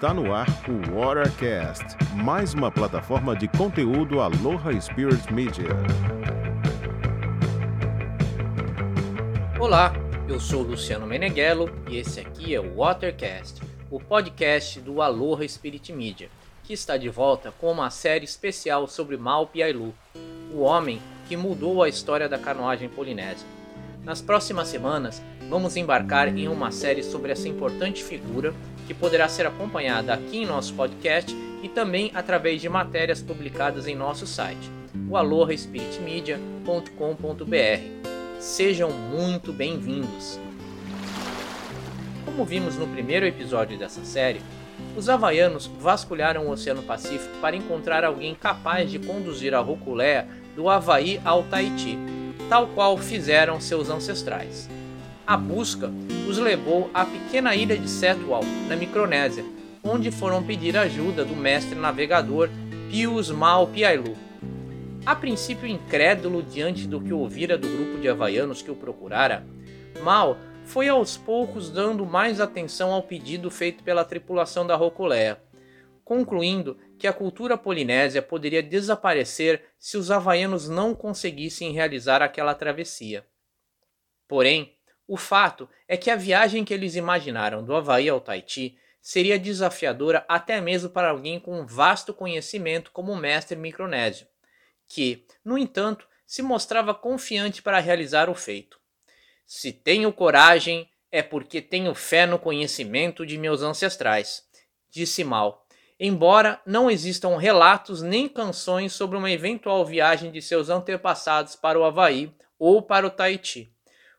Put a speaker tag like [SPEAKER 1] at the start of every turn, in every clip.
[SPEAKER 1] Está no ar o Watercast, mais uma plataforma de conteúdo Aloha Spirit Media.
[SPEAKER 2] Olá, eu sou Luciano Meneghello e esse aqui é o Watercast, o podcast do Aloha Spirit Media, que está de volta com uma série especial sobre Mal Piailu, o homem que mudou a história da canoagem polinésia. Nas próximas semanas, vamos embarcar em uma série sobre essa importante figura que poderá ser acompanhada aqui em nosso podcast e também através de matérias publicadas em nosso site, o alohaspiritmedia.com.br. Sejam muito bem-vindos! Como vimos no primeiro episódio dessa série, os havaianos vasculharam o Oceano Pacífico para encontrar alguém capaz de conduzir a Roculea do Havaí ao Tahiti, tal qual fizeram seus ancestrais. A busca os levou à pequena ilha de Setwal, na Micronésia, onde foram pedir ajuda do mestre navegador Pius Mal Piailu. A princípio incrédulo diante do que ouvira do grupo de havaianos que o procurara, Mal foi aos poucos dando mais atenção ao pedido feito pela tripulação da Roculea, concluindo que a cultura polinésia poderia desaparecer se os havaianos não conseguissem realizar aquela travessia. Porém, o fato é que a viagem que eles imaginaram do Havaí ao Tahiti seria desafiadora até mesmo para alguém com um vasto conhecimento como o mestre micronésio, que, no entanto, se mostrava confiante para realizar o feito. Se tenho coragem, é porque tenho fé no conhecimento de meus ancestrais, disse Mal, embora não existam relatos nem canções sobre uma eventual viagem de seus antepassados para o Havaí ou para o Tahiti.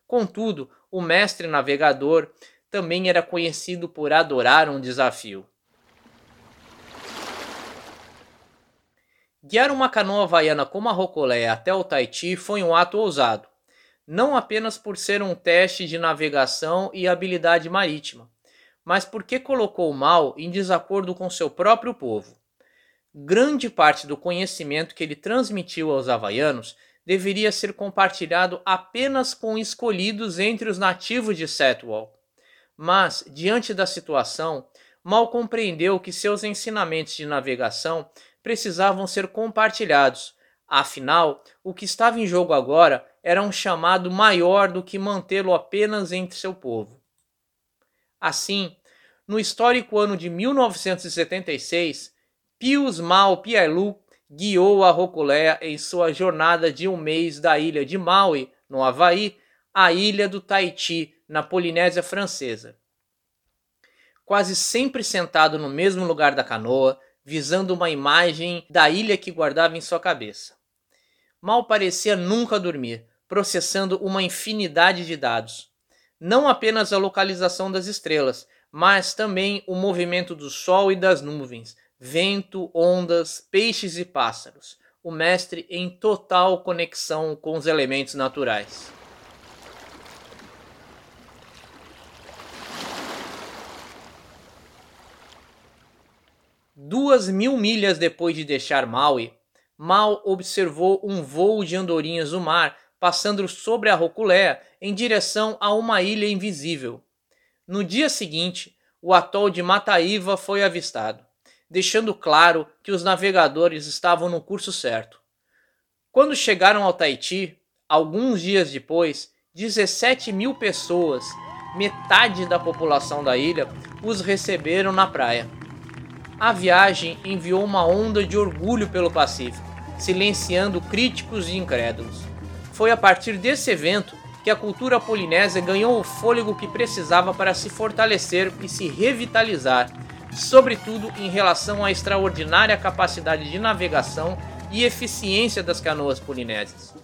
[SPEAKER 2] Contudo, o mestre navegador também era conhecido por adorar um desafio. Guiar uma canoa havaiana como a Rocolé até o Tahiti foi um ato ousado, não apenas por ser um teste de navegação e habilidade marítima, mas porque colocou o mal em desacordo com seu próprio povo. Grande parte do conhecimento que ele transmitiu aos havaianos deveria ser compartilhado apenas com escolhidos entre os nativos de Setwall. Mas, diante da situação, mal compreendeu que seus ensinamentos de navegação precisavam ser compartilhados. Afinal, o que estava em jogo agora era um chamado maior do que mantê-lo apenas entre seu povo. Assim, no histórico ano de 1976, Pius Mal Piailug guiou a Roculé em sua jornada de um mês da ilha de Maui, no Havaí, à ilha do Tahiti, na Polinésia Francesa. Quase sempre sentado no mesmo lugar da canoa, visando uma imagem da ilha que guardava em sua cabeça. Mal parecia nunca dormir, processando uma infinidade de dados não apenas a localização das estrelas, mas também o movimento do Sol e das nuvens, vento, ondas, peixes e pássaros. O mestre em total conexão com os elementos naturais. Duas mil milhas depois de deixar Maui, Mal observou um voo de andorinhas do mar passando sobre a Roculé em direção a uma ilha invisível. No dia seguinte, o atol de Mataíva foi avistado, deixando claro que os navegadores estavam no curso certo. Quando chegaram ao Tahiti, alguns dias depois, 17 mil pessoas, metade da população da ilha, os receberam na praia. A viagem enviou uma onda de orgulho pelo Pacífico, silenciando críticos e incrédulos. Foi a partir desse evento que a cultura polinésia ganhou o fôlego que precisava para se fortalecer e se revitalizar, sobretudo em relação à extraordinária capacidade de navegação e eficiência das canoas polinésias.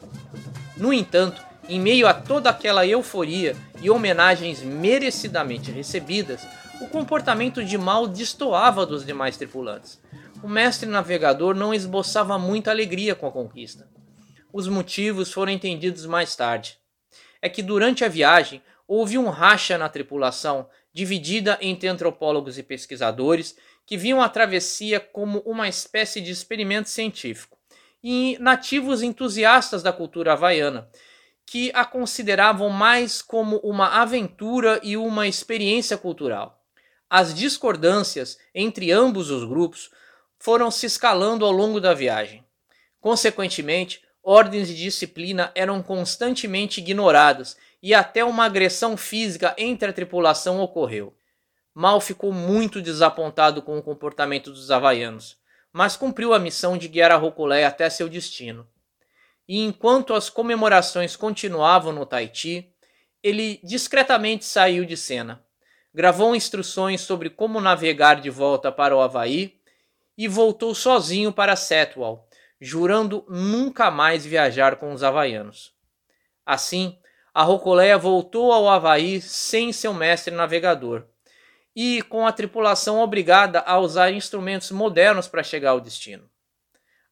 [SPEAKER 2] No entanto, em meio a toda aquela euforia e homenagens merecidamente recebidas, o comportamento de Mal destoava dos demais tripulantes. O mestre navegador não esboçava muita alegria com a conquista. Os motivos foram entendidos mais tarde. É que durante a viagem houve um racha na tripulação, dividida entre antropólogos e pesquisadores que viam a travessia como uma espécie de experimento científico, e nativos entusiastas da cultura havaiana, que a consideravam mais como uma aventura e uma experiência cultural. As discordâncias entre ambos os grupos foram se escalando ao longo da viagem. Consequentemente, ordens de disciplina eram constantemente ignoradas e até uma agressão física entre a tripulação ocorreu. Mal ficou muito desapontado com o comportamento dos havaianos, mas cumpriu a missão de guiar a Roculeia até seu destino. E enquanto as comemorações continuavam no Tahiti, ele discretamente saiu de cena, gravou instruções sobre como navegar de volta para o Havaí e voltou sozinho para Setwall, jurando nunca mais viajar com os havaianos. Assim, a Rocoleia voltou ao Havaí sem seu mestre navegador e com a tripulação obrigada a usar instrumentos modernos para chegar ao destino.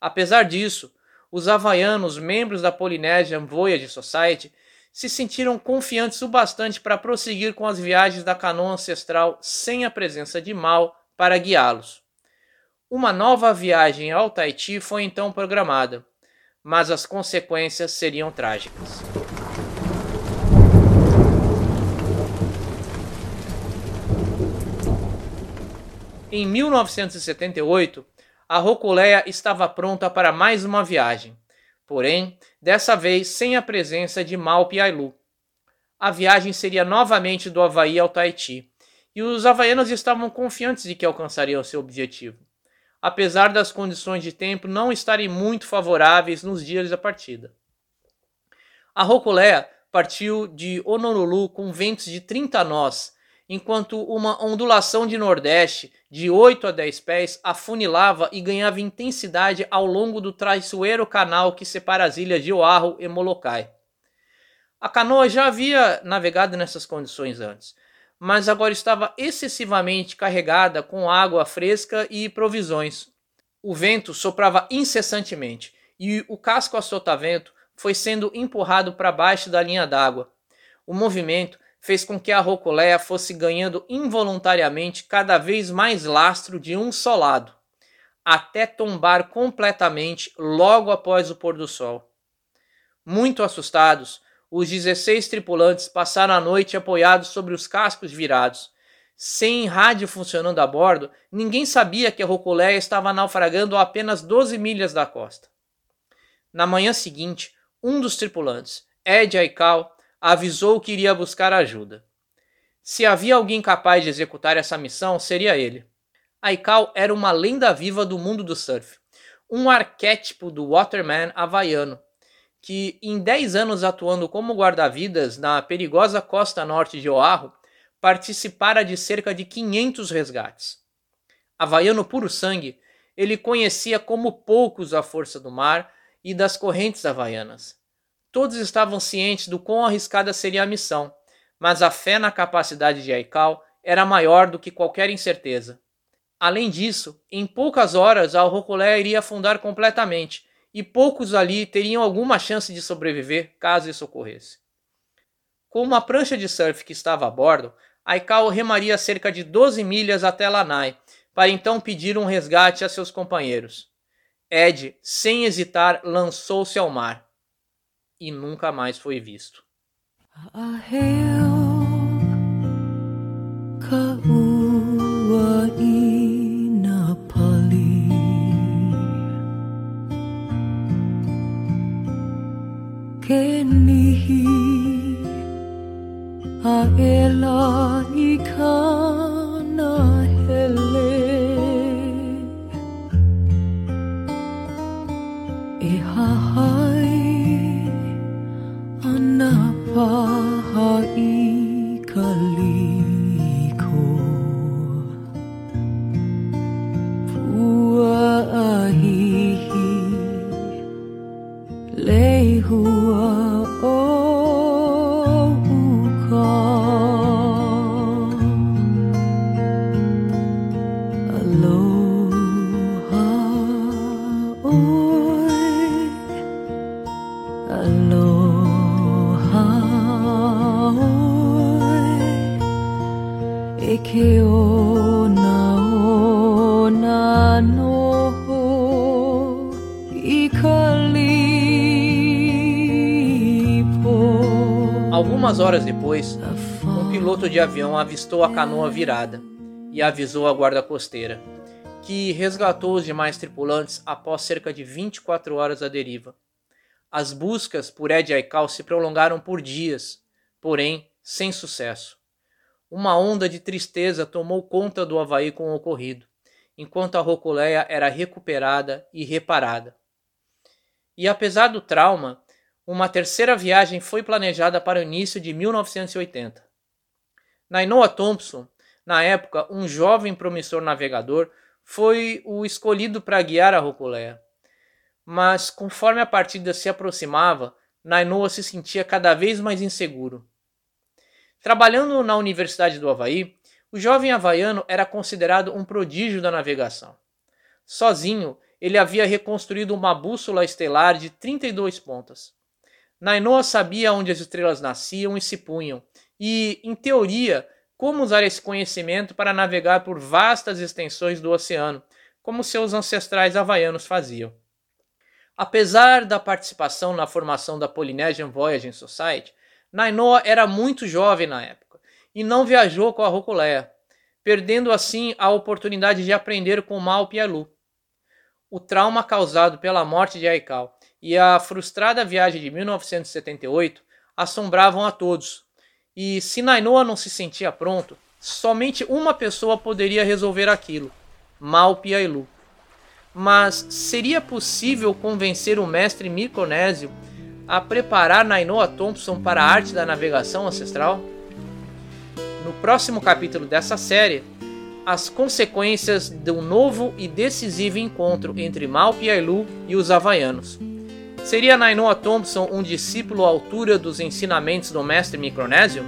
[SPEAKER 2] Apesar disso, os havaianos, membros da Polynesian Voyage Society, se sentiram confiantes o bastante para prosseguir com as viagens da canoa ancestral sem a presença de Mal para guiá-los. Uma nova viagem ao Tahiti foi então programada, mas as consequências seriam trágicas. Em 1978, a Roculeia estava pronta para mais uma viagem, porém, dessa vez sem a presença de Mal Piailu. A viagem seria novamente do Havaí ao Tahiti, e os havaianos estavam confiantes de que alcançariam seu objetivo, apesar das condições de tempo não estarem muito favoráveis nos dias da partida. A Roculeia partiu de Honolulu com ventos de 30 nós enquanto uma ondulação de nordeste de 8 a 10 pés afunilava e ganhava intensidade ao longo do traiçoeiro canal que separa as ilhas de Oahu e Molokai. A canoa já havia navegado nessas condições antes, mas agora estava excessivamente carregada com água fresca e provisões. O vento soprava incessantemente e o casco a sotavento foi sendo empurrado para baixo da linha d'água. O movimento fez com que a Rocoleia fosse ganhando involuntariamente cada vez mais lastro de um só lado, até tombar completamente logo após o pôr do sol. Muito assustados, os 16 tripulantes passaram a noite apoiados sobre os cascos virados. Sem rádio funcionando a bordo, ninguém sabia que a Rocoleia estava naufragando a apenas 12 milhas da costa. Na manhã seguinte, um dos tripulantes, Ed Aikau, avisou que iria buscar ajuda. Se havia alguém capaz de executar essa missão, seria ele. Aikau era uma lenda viva do mundo do surf, um arquétipo do waterman havaiano, que em 10 anos atuando como guarda-vidas na perigosa costa norte de Oahu, participara de cerca de 500 resgates. Havaiano puro sangue, ele conhecia como poucos a força do mar e das correntes havaianas. Todos estavam cientes do quão arriscada seria a missão, mas a fé na capacidade de Aikau era maior do que qualquer incerteza. Além disso, em poucas horas a Rocolé iria afundar completamente, e poucos ali teriam alguma chance de sobreviver caso isso ocorresse. Com uma prancha de surf que estava a bordo, Aikau remaria cerca de 12 milhas até Lanai, para então pedir um resgate a seus companheiros. Ed, sem hesitar, lançou-se ao mar e nunca mais foi visto. A Algumas horas depois, um piloto de avião avistou a canoa virada e avisou a guarda costeira, que resgatou os demais tripulantes após cerca de 24 horas à deriva. As buscas por Ed Aikau se prolongaram por dias, porém sem sucesso. Uma onda de tristeza tomou conta do Havaí com o ocorrido, enquanto a Roculeia era recuperada e reparada. E apesar do trauma, uma terceira viagem foi planejada para o início de 1980. Nainoa Thompson, na época um jovem promissor navegador, foi o escolhido para guiar a Roculeia. Mas conforme a partida se aproximava, Nainoa se sentia cada vez mais inseguro. Trabalhando na Universidade do Havaí, o jovem havaiano era considerado um prodígio da navegação. Sozinho, ele havia reconstruído uma bússola estelar de 32 pontas. Nainoa sabia onde as estrelas nasciam e se punham, e, em teoria, como usar esse conhecimento para navegar por vastas extensões do oceano, como seus ancestrais havaianos faziam. Apesar da participação na formação da Polynesian Voyaging Society, Nainoa era muito jovem na época e não viajou com a Roculeia, perdendo assim a oportunidade de aprender com Mal Pialu. O trauma causado pela morte de Aikau e a frustrada viagem de 1978 assombravam a todos. E se Nainoa não se sentia pronto, somente uma pessoa poderia resolver aquilo: Mal Piailu. Mas seria possível convencer o mestre micronésio a preparar Nainoa Thompson para a arte da navegação ancestral? No próximo capítulo dessa série, as consequências do novo e decisivo encontro entre Malpiailu e os havaianos. Seria Nainoa Thompson um discípulo à altura dos ensinamentos do mestre micronésio?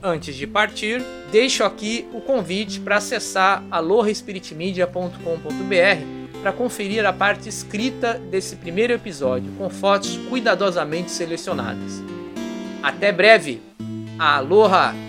[SPEAKER 2] Antes de partir, deixo aqui o convite para acessar alohaspiritmedia.com.br para conferir a parte escrita desse primeiro episódio, com fotos cuidadosamente selecionadas. Até breve! Aloha!